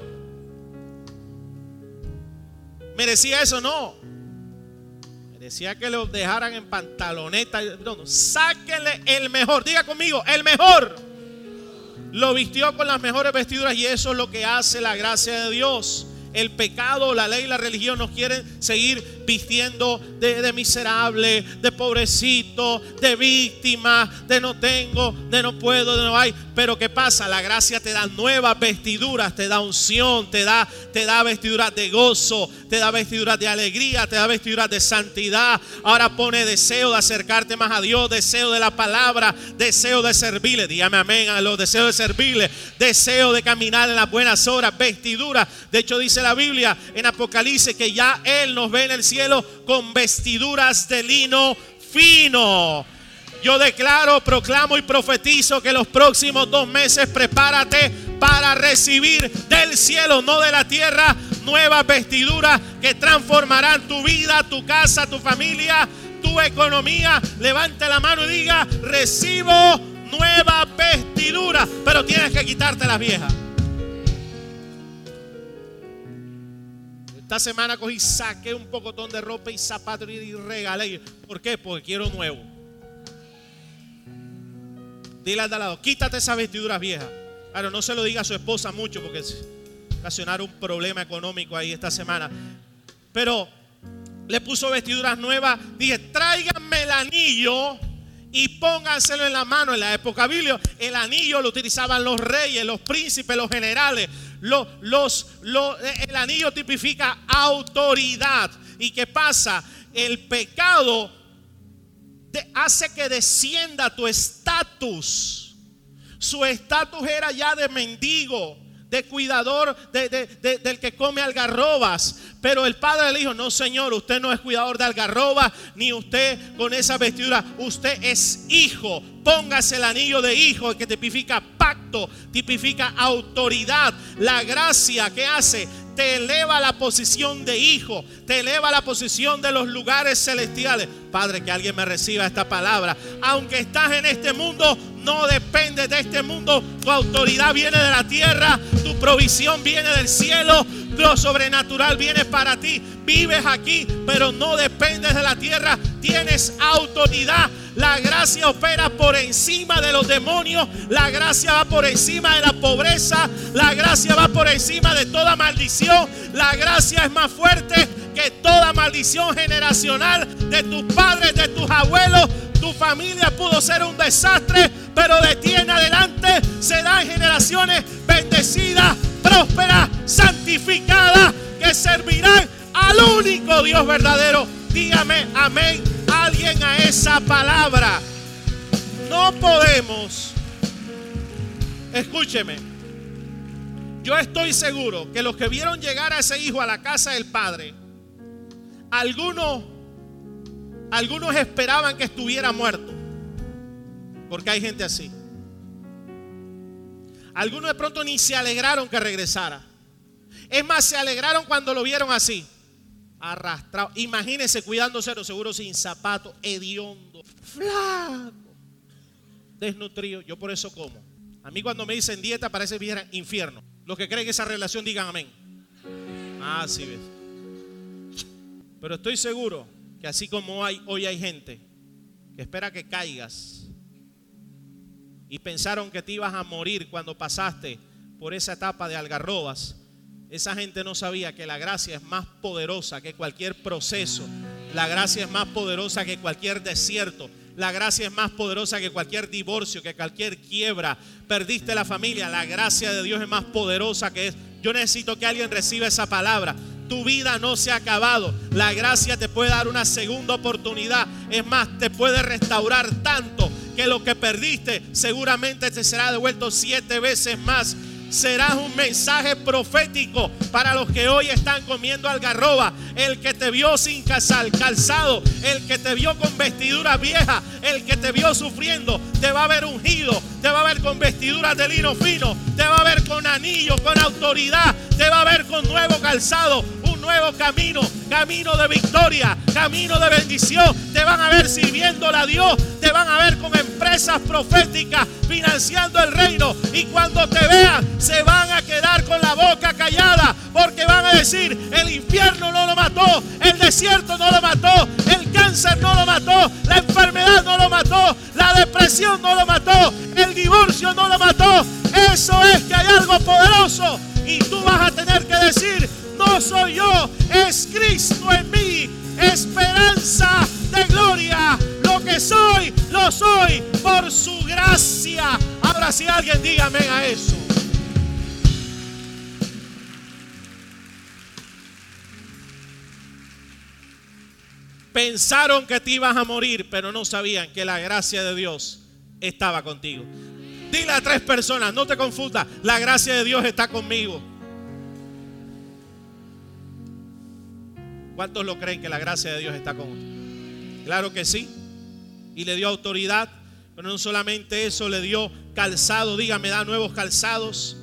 ¿Merecía eso? No. Merecía que lo dejaran en pantaloneta. No, sáquenle el mejor. Diga conmigo, el mejor. Lo vistió con las mejores vestiduras y eso es lo que hace la gracia de Dios. El pecado, la ley, la religión nos quieren seguir vistiendo de, miserable, de pobrecito, de víctima, de no tengo, de no puedo, de no hay. Pero ¿qué pasa? La gracia te da nuevas vestiduras, te da unción, te da, te da vestiduras de gozo, te da vestiduras de alegría, te da vestiduras de santidad. Ahora pone deseo de acercarte más a Dios, deseo de la palabra, deseo de servirle. Dígame amén a los deseos de servirle, deseo de caminar en las buenas horas, vestiduras. De hecho dice la Biblia en Apocalipsis que ya Él nos ve en el cielo con vestiduras de lino fino. Yo declaro, proclamo y profetizo que los próximos dos meses prepárate para recibir del cielo, no de la tierra, nuevas vestiduras que transformarán tu vida, tu casa, tu familia, tu economía. Levante la mano y diga, recibo nuevas vestiduras, pero tienes que quitarte las viejas. Esta semana cogí, saqué un pocotón de ropa y zapatos y regalé. ¿Por qué? Porque quiero nuevo. Dile al de lado, quítate esa vestidura vieja. Claro, no se lo diga a su esposa mucho porque ocasionar un problema económico ahí esta semana. Pero le puso vestiduras nuevas. Dije, tráiganme el anillo y pónganselo en la mano. En la época bíblica, el anillo lo utilizaban los reyes, los príncipes, los generales. Los, los, el anillo tipifica autoridad. ¿Y qué pasa? El pecado te hace que descienda tu estatus. Su estatus era ya de mendigo de cuidador del que come algarrobas. Pero el padre le dijo, no señor, usted no es cuidador de algarrobas, ni usted con esa vestidura, usted es hijo. Póngase el anillo de hijo que tipifica pacto, tipifica autoridad. La gracia que hace te eleva a la posición de hijo, te eleva a la posición de los lugares celestiales. Padre, que alguien me reciba esta palabra. Aunque estás en este mundo, no depende de este mundo. Tu autoridad viene de la tierra, tu provisión viene del cielo, lo sobrenatural viene para ti. Vives aquí, pero no dependes de la tierra. Tienes autoridad. La gracia opera por encima de los demonios. La gracia va por encima de la pobreza. La gracia va por encima de toda maldición. La gracia es más fuerte que toda maldición generacional de tus padres, de tus abuelos. Tu familia pudo ser un desastre, pero de ti en adelante se dan generaciones bendecidas, prósperas, santificadas, que servirán al único Dios verdadero. Dígame amén alguien a esa palabra. No podemos Escúcheme. Yo estoy seguro que los que vieron llegar a ese hijo a la casa del padre, algunos, algunos esperaban que estuviera muerto. Porque hay gente así. Algunos de pronto ni se alegraron que regresara. Es más, se alegraron cuando lo vieron así. Arrastrado. Imagínense cuidándose, seguro sin zapatos, hediondo, flaco, desnutrido. Yo por eso como. A mí cuando me dicen dieta parece bien infierno. Los que creen que esa relación digan amén. Ah, sí ves. Pero estoy seguro que así como hoy hay gente que espera que caigas y pensaron que te ibas a morir cuando pasaste por esa etapa de algarrobas, esa gente no sabía que la gracia es más poderosa que cualquier proceso. La gracia es más poderosa que cualquier desierto. La gracia es más poderosa que cualquier divorcio, que cualquier quiebra. Perdiste la familia. La gracia de Dios es más poderosa que es. Yo necesito que alguien reciba esa palabra. Tu vida no se ha acabado. La gracia te puede dar una segunda oportunidad. Es más, te puede restaurar tanto que lo que perdiste seguramente te será devuelto siete veces más serás un mensaje profético para los que hoy están comiendo algarroba. El que te vio sin calzado, el que te vio con vestidura vieja, el que te vio sufriendo, te va a ver ungido, te va a ver con vestiduras de lino fino, te va a ver con anillo, con autoridad, te va a ver con nuevo calzado, nuevo camino, camino de victoria, camino de bendición. Te van a ver sirviéndole a Dios, te van a ver con empresas proféticas financiando el reino. Y cuando te vean, se van a quedar con la boca callada porque van a decir: el infierno no lo mató, el desierto no lo mató, el cáncer no lo mató, la enfermedad no lo mató, la depresión no lo mató, el divorcio no lo mató. Eso es que hay algo poderoso. Y tú vas a tener que decir, no soy yo, es Cristo en mí, esperanza de gloria. Lo que soy, lo soy por su gracia. Ahora si alguien dígame a eso. Pensaron que te ibas a morir, pero no sabían que la gracia de Dios estaba contigo. Dile a tres personas, no te confundas, la gracia de Dios está conmigo. ¿Cuántos lo creen que la gracia de Dios está con usted? Claro que sí. Y le dio autoridad, pero no solamente eso, le dio calzado, dígame, da nuevos calzados.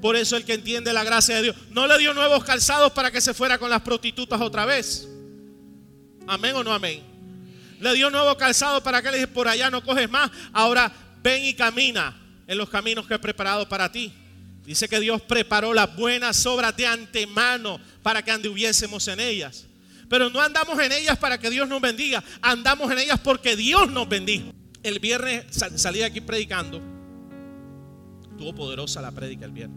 Por eso el que entiende la gracia de Dios, no le dio nuevos calzados para que se fuera con las prostitutas otra vez. Amén o no amén. Le dio nuevos calzados para que le dije, por allá no coges más. Ahora ven y camina en los caminos que he preparado para ti. Dice que Dios preparó las buenas obras de antemano para que anduviésemos en ellas. Pero no andamos en ellas para que Dios nos bendiga, andamos en ellas porque Dios nos bendijo. El viernes salí aquí predicando. Estuvo poderosa la prédica el viernes.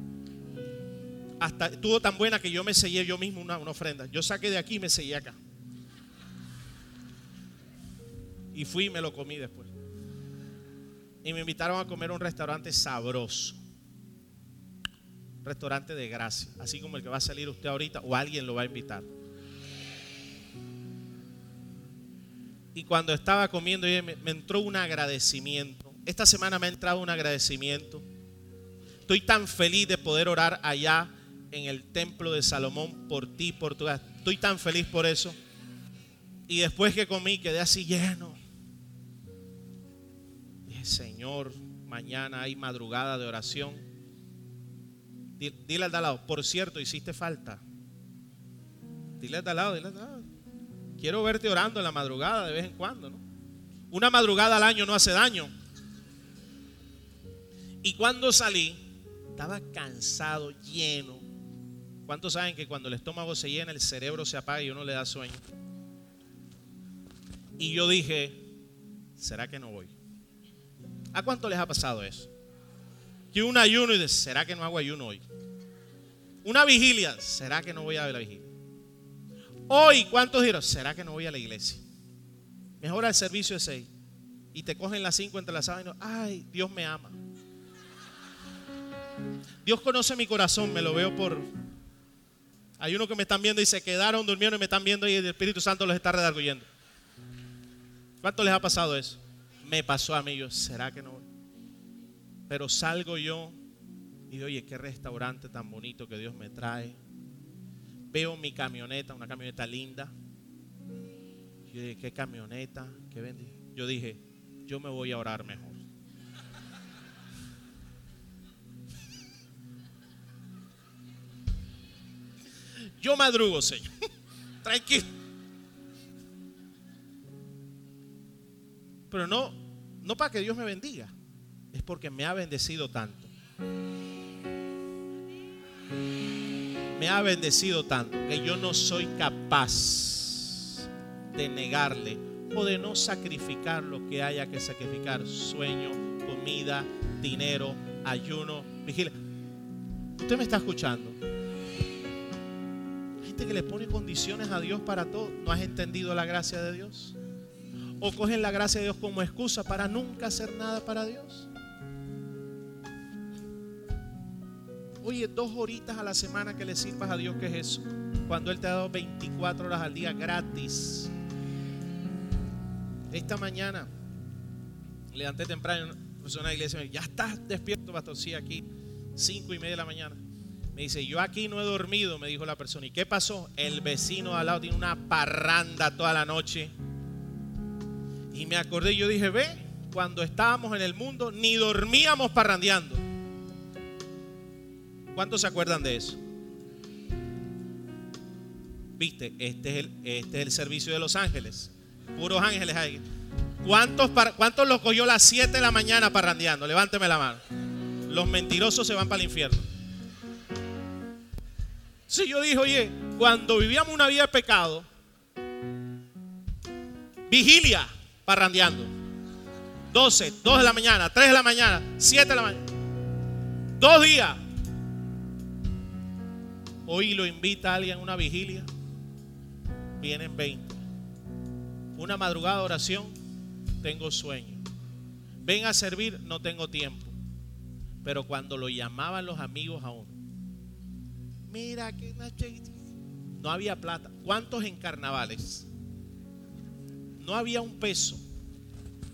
Hasta estuvo tan buena que yo me sellé yo mismo una, una ofrenda. Yo saqué de aquí y me sellé acá. Y fui y me lo comí después. Y me invitaron a comer a un restaurante sabroso restaurante de gracia, así como el que va a salir usted ahorita o alguien lo va a invitar. Y cuando estaba comiendo, me, entró un agradecimiento. Esta semana me ha entrado un agradecimiento. Estoy tan feliz de poder orar allá en el templo de Salomón por ti, por tu Estoy tan feliz por eso. Y después que comí, quedé así lleno. Dije, Señor, mañana hay madrugada de oración Dile al de al lado, por cierto, hiciste falta. Dile al de al lado, dile al lado. Quiero verte orando en la madrugada de vez en cuando, ¿no? Una madrugada al año no hace daño. Y cuando salí, estaba cansado, lleno. ¿Cuántos saben que cuando el estómago se llena, el cerebro se apaga y uno le da sueño? Y yo dije, ¿será que no voy? ¿A cuánto les ha pasado eso? Que un ayuno y dice, ¿será que no hago ayuno hoy? Una vigilia, ¿será que no voy a la vigilia? Hoy, ¿cuántos dijeron? ¿Será que no voy a la iglesia? Mejora el servicio de seis. Y te cogen las cinco entre las sábanas. Ay, Dios me ama. Dios conoce mi corazón, me lo veo por. Hay uno que me están viendo y se quedaron durmiendo y me están viendo y el Espíritu Santo los está redarguyendo. ¿Cuánto les ha pasado eso? Me pasó a mí, yo, ¿será que no? Pero salgo yo y digo, oye, qué restaurante tan bonito que Dios me trae. Veo mi camioneta, una camioneta linda. Yo dije, qué camioneta, qué bendición. Yo dije, yo me voy a orar mejor. Yo madrugo, Señor. Tranquilo. Pero no, no para que Dios me bendiga. Es porque me ha bendecido tanto. Me ha bendecido tanto que yo no soy capaz de negarle o de no sacrificar lo que haya que sacrificar. Sueño, comida, dinero, ayuno, vigilia. Usted me está escuchando que le pone condiciones a Dios para todo, ¿no has entendido la gracia de Dios? ¿O cogen la gracia de Dios como excusa para nunca hacer nada para Dios? Oye, dos horitas a la semana que le sirvas a Dios, ¿qué es eso? Cuando Él te ha dado 24 horas al día gratis. Esta mañana, levanté temprano, persona de iglesia me dice, ya estás despierto, pastor, sí, aquí, cinco y media de la mañana. Me dice, yo aquí no he dormido, me dijo la persona. ¿Y qué pasó? El vecino al lado tiene una parranda toda la noche. Y me acordé, yo dije, ve, cuando estábamos en el mundo ni dormíamos parrandeando. ¿Cuántos se acuerdan de eso? Viste, este es el, este es el servicio de los ángeles. Puros ángeles ahí. ¿Cuántos, ¿Cuántos los cogió a las 7 de la mañana parrandeando? Levánteme la mano. Los mentirosos se van para el infierno. Si yo dije, oye, cuando vivíamos una vida de pecado, vigilia parrandeando. 12, 2 de la mañana, 3 de la mañana, 7 de la mañana. Dos días. Hoy lo invita a alguien a una vigilia. Vienen 20. Una madrugada de oración, tengo sueño. Ven a servir, no tengo tiempo. Pero cuando lo llamaban los amigos a uno, Mira que no había plata. ¿Cuántos en carnavales? No había un peso.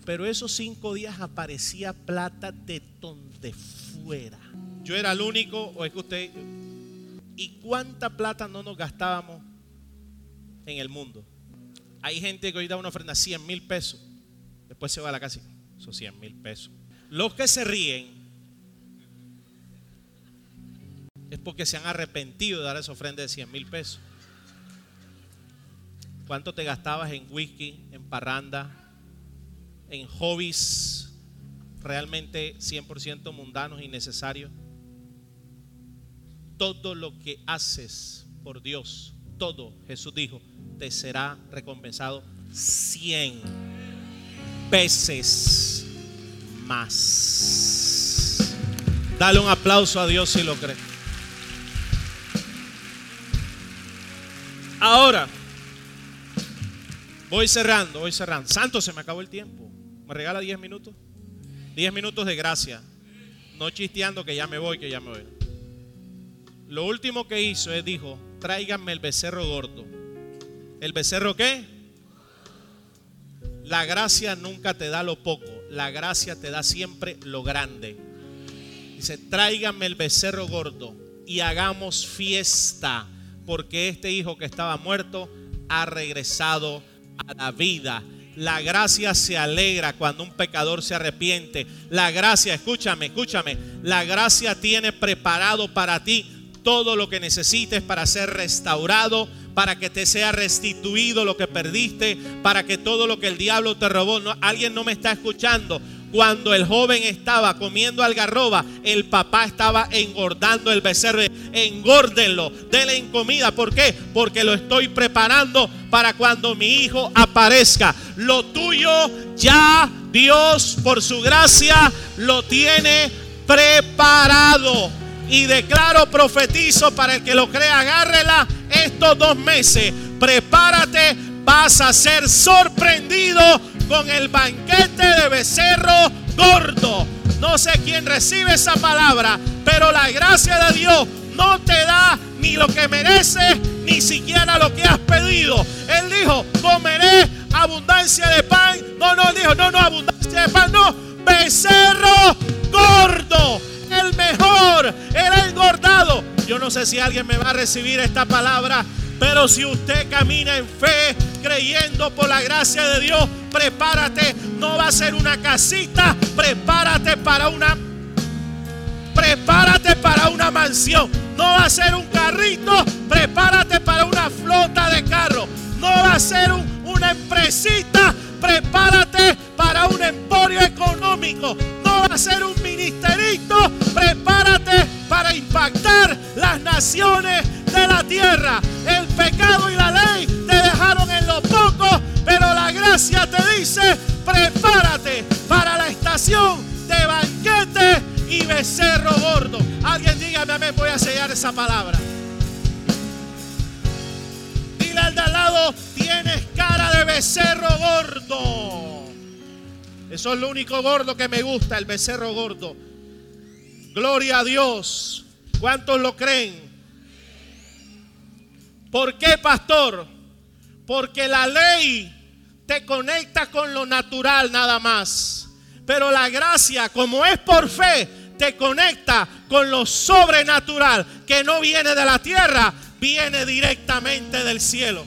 Pero esos cinco días aparecía plata de donde fuera. Yo era el único, o es que usted. ¿Y cuánta plata no nos gastábamos en el mundo? Hay gente que hoy da una ofrenda 100 mil pesos. Después se va a la casa. Esos 100 mil pesos. Los que se ríen es porque se han arrepentido de dar esa ofrenda de 100 mil pesos. ¿Cuánto te gastabas en whisky, en parranda, en hobbies realmente 100% mundanos y necesarios? Todo lo que haces por Dios, todo, Jesús dijo, te será recompensado 100 veces más. Dale un aplauso a Dios si lo crees. Ahora, voy cerrando, voy cerrando. Santo, se me acabó el tiempo. ¿Me regala 10 minutos? 10 minutos de gracia. No chisteando que ya me voy, que ya me voy. Lo último que hizo es dijo, tráiganme el becerro gordo. ¿El becerro qué? La gracia nunca te da lo poco, la gracia te da siempre lo grande. Dice, tráiganme el becerro gordo y hagamos fiesta porque este hijo que estaba muerto ha regresado a la vida. La gracia se alegra cuando un pecador se arrepiente. La gracia, escúchame, escúchame, la gracia tiene preparado para ti todo lo que necesites para ser restaurado, para que te sea restituido lo que perdiste, para que todo lo que el diablo te robó, no, alguien no me está escuchando. Cuando el joven estaba comiendo algarroba, el papá estaba engordando el becerro. Engórdenlo, denle en comida. ¿Por qué? Porque lo estoy preparando para cuando mi hijo aparezca. Lo tuyo ya Dios por su gracia lo tiene preparado. Y declaro, profetizo para el que lo crea, agárrela estos dos meses. Prepárate, vas a ser sorprendido con el banquete de becerro gordo. No sé quién recibe esa palabra, pero la gracia de Dios no te da ni lo que mereces, ni siquiera lo que has pedido. Él dijo, comeré abundancia de pan. No, no, dijo, no, no, abundancia de pan, no, becerro gordo. No sé si alguien me va a recibir esta palabra, pero si usted camina en fe, creyendo por la gracia de Dios, prepárate. No va a ser una casita, prepárate para una prepárate para una mansión. No va a ser un carrito, prepárate para una flota de carros. No va a ser una empresita, prepárate para un emporio económico. Ser un ministerito, prepárate para impactar las naciones de la tierra. El pecado y la ley te dejaron en lo poco, pero la gracia te dice, prepárate para la estación de banquete y becerro gordo. Alguien dígame, amén, voy a sellar esa palabra. Dile al de al lado, tienes cara de becerro gordo. Eso es lo único gordo que me gusta, el becerro gordo. Gloria a Dios. ¿Cuántos lo creen? ¿Por qué, pastor? Porque la ley te conecta con lo natural nada más. Pero la gracia, como es por fe, te conecta con lo sobrenatural que no viene de la tierra, viene directamente del cielo.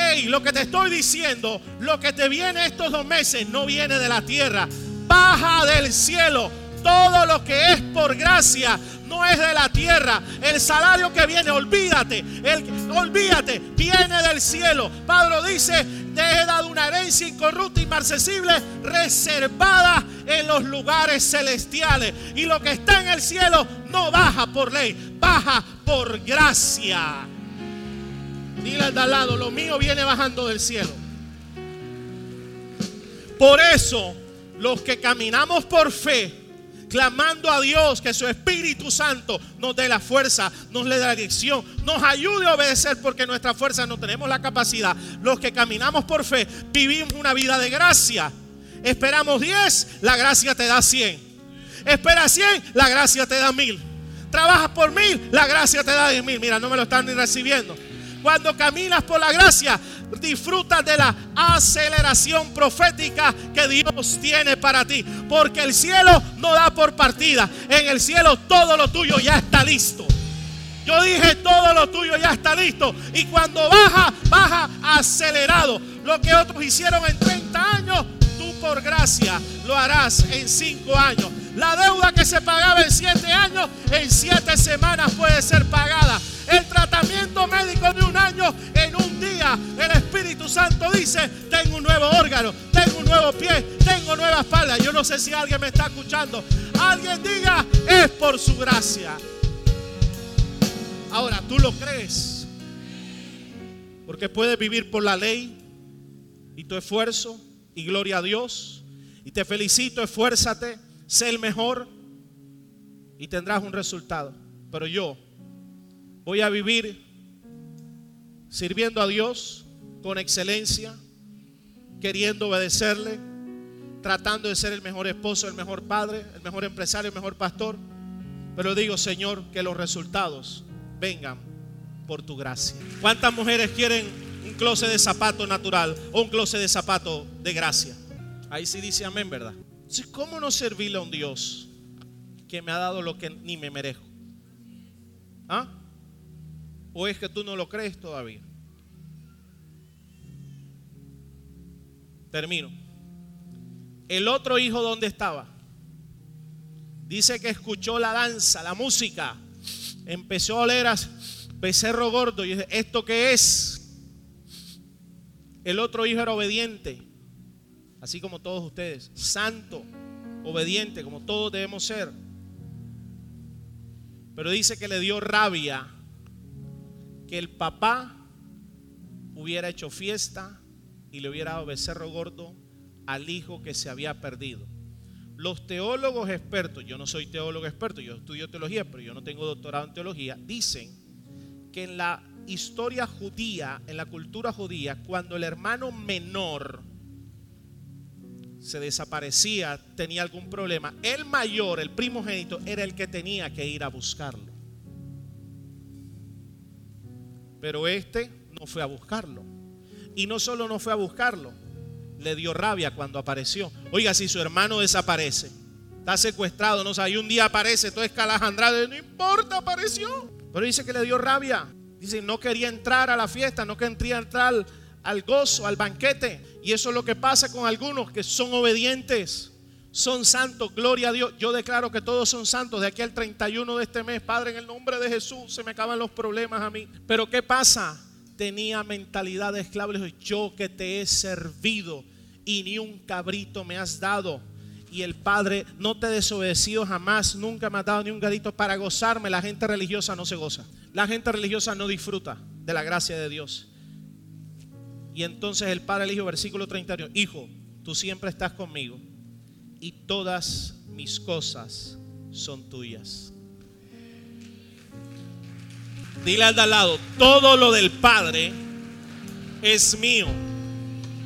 Hey, lo que te estoy diciendo, lo que te viene estos dos meses no viene de la tierra, baja del cielo. Todo lo que es por gracia no es de la tierra. El salario que viene, olvídate, el, olvídate, viene del cielo. Pablo dice, te he dado una herencia incorrupta, inmarcesible, reservada en los lugares celestiales. Y lo que está en el cielo no baja por ley, baja por gracia. Dile al de al lado, lo mío viene bajando del cielo. Por eso, los que caminamos por fe, clamando a Dios que su Espíritu Santo nos dé la fuerza, nos dé la dirección, nos ayude a obedecer porque nuestra fuerza no tenemos la capacidad. Los que caminamos por fe vivimos una vida de gracia. Esperamos 10, la gracia te da 100. Espera 100, la gracia te da 1000. Trabajas por 1000, la gracia te da 10 mil. Mira, no me lo están ni recibiendo. Cuando caminas por la gracia, disfrutas de la aceleración profética que Dios tiene para ti. Porque el cielo no da por partida. En el cielo todo lo tuyo ya está listo. Yo dije todo lo tuyo ya está listo. Y cuando baja, baja acelerado. Lo que otros hicieron en 30 años, por gracia lo harás en 5 años. La deuda que se pagaba en 7 años, en 7 semanas puede ser pagada. El tratamiento médico de un año en un día. El Espíritu Santo dice, tengo un nuevo órgano, tengo un nuevo pie, tengo nueva espalda. Yo no sé si alguien me está escuchando. Alguien diga, es por su gracia. Ahora, ¿tú lo crees? Porque puedes vivir por la ley y tu esfuerzo y gloria a Dios. Y te felicito, esfuérzate, sé el mejor y tendrás un resultado. Pero yo Voy a vivir sirviendo a Dios con excelencia, queriendo obedecerle, tratando de ser el mejor esposo, el mejor padre, el mejor empresario, el mejor pastor. Pero digo, Señor, que los resultados vengan por tu gracia. ¿Cuántas mujeres quieren closet de zapato natural o un closet de zapato de gracia? Ahí sí dice amén, ¿verdad? Entonces, ¿cómo no servirle a un Dios que me ha dado lo que ni me merezco? ¿Ah? ¿O es que tú no lo crees todavía? Termino. El otro hijo, ¿dónde estaba? Dice que escuchó la danza, la música. Empezó a oler a becerro gordo y dice, ¿esto qué es? El otro hijo era obediente, así como todos ustedes. Santo, obediente, como todos debemos ser. Pero dice que le dio rabia que el papá hubiera hecho fiesta y le hubiera dado becerro gordo al hijo que se había perdido. Los teólogos expertos, yo no soy teólogo experto, yo estudio teología, pero yo no tengo doctorado en teología, dicen que en la historia judía, en la cultura judía, cuando el hermano menor se desaparecía, tenía algún problema, el mayor, el primogénito, era el que tenía que ir a buscarlo. Pero este no fue a buscarlo. Y no solo no fue a buscarlo, le dio rabia cuando apareció. Oiga, si su hermano desaparece, está secuestrado, no sé, y un día aparece, todo escalajandrado, no importa, apareció. Pero dice que le dio rabia. Dice, no quería entrar a la fiesta, no quería entrar al gozo, al banquete. Y eso es lo que pasa con algunos que son obedientes, son santos, gloria a Dios. Yo declaro que todos son santos de aquí al 31 de este mes. Padre, en el nombre de Jesús se me acaban los problemas a mí. Pero ¿qué pasa? Tenía mentalidad de esclavo. Yo que te he servido y ni un cabrito me has dado y el Padre no te he desobedecido jamás, nunca me ha dado ni un gadito para gozarme. La gente religiosa no se goza. La gente religiosa no disfruta de la gracia de Dios. Y entonces el Padre dijo, versículo 31, Hijo, tú siempre estás conmigo y todas mis cosas son tuyas. Dile al de al lado, todo lo del Padre es mío.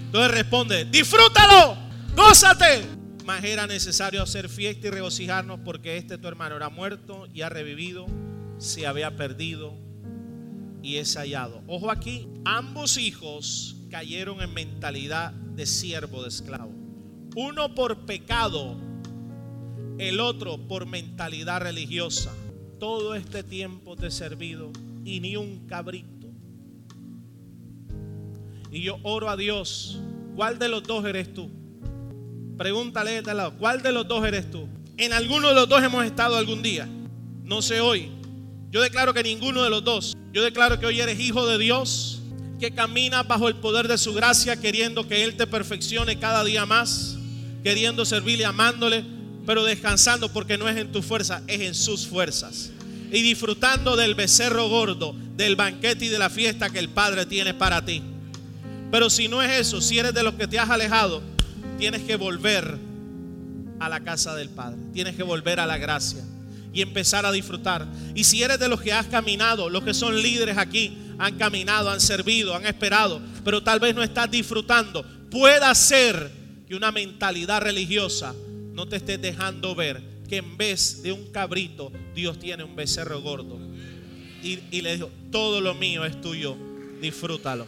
Entonces responde, disfrútalo, gózate mas era necesario hacer fiesta y regocijarnos porque este tu hermano era muerto y ha revivido, se había perdido y es hallado. Ojo aquí, ambos hijos cayeron en mentalidad de siervo, de esclavo. Uno por pecado, el otro por mentalidad religiosa. Todo este tiempo te he servido y ni un cabrito. Y yo oro a Dios, ¿cuál de los dos eres tú? Pregúntale de este lado, ¿cuál de los dos eres tú? En alguno de los dos hemos estado algún día. No sé hoy. Yo declaro que ninguno de los dos. Yo declaro que hoy eres hijo de Dios, que camina bajo el poder de su gracia, queriendo que Él te perfeccione cada día más, queriendo servirle, amándole, pero descansando porque no es en tu fuerza, es en sus fuerzas. Y disfrutando del becerro gordo, del banquete y de la fiesta que el Padre tiene para ti. Pero si no es eso, si eres de los que te has alejado, tienes que volver a la casa del Padre. Tienes que volver a la gracia y empezar a disfrutar. Y si eres de los que has caminado, los que son líderes aquí, han caminado, han servido, han esperado, pero tal vez no estás disfrutando, pueda ser que una mentalidad religiosa no te esté dejando ver que en vez de un cabrito, Dios tiene un becerro gordo. Y, y le dijo, todo lo mío es tuyo, disfrútalo.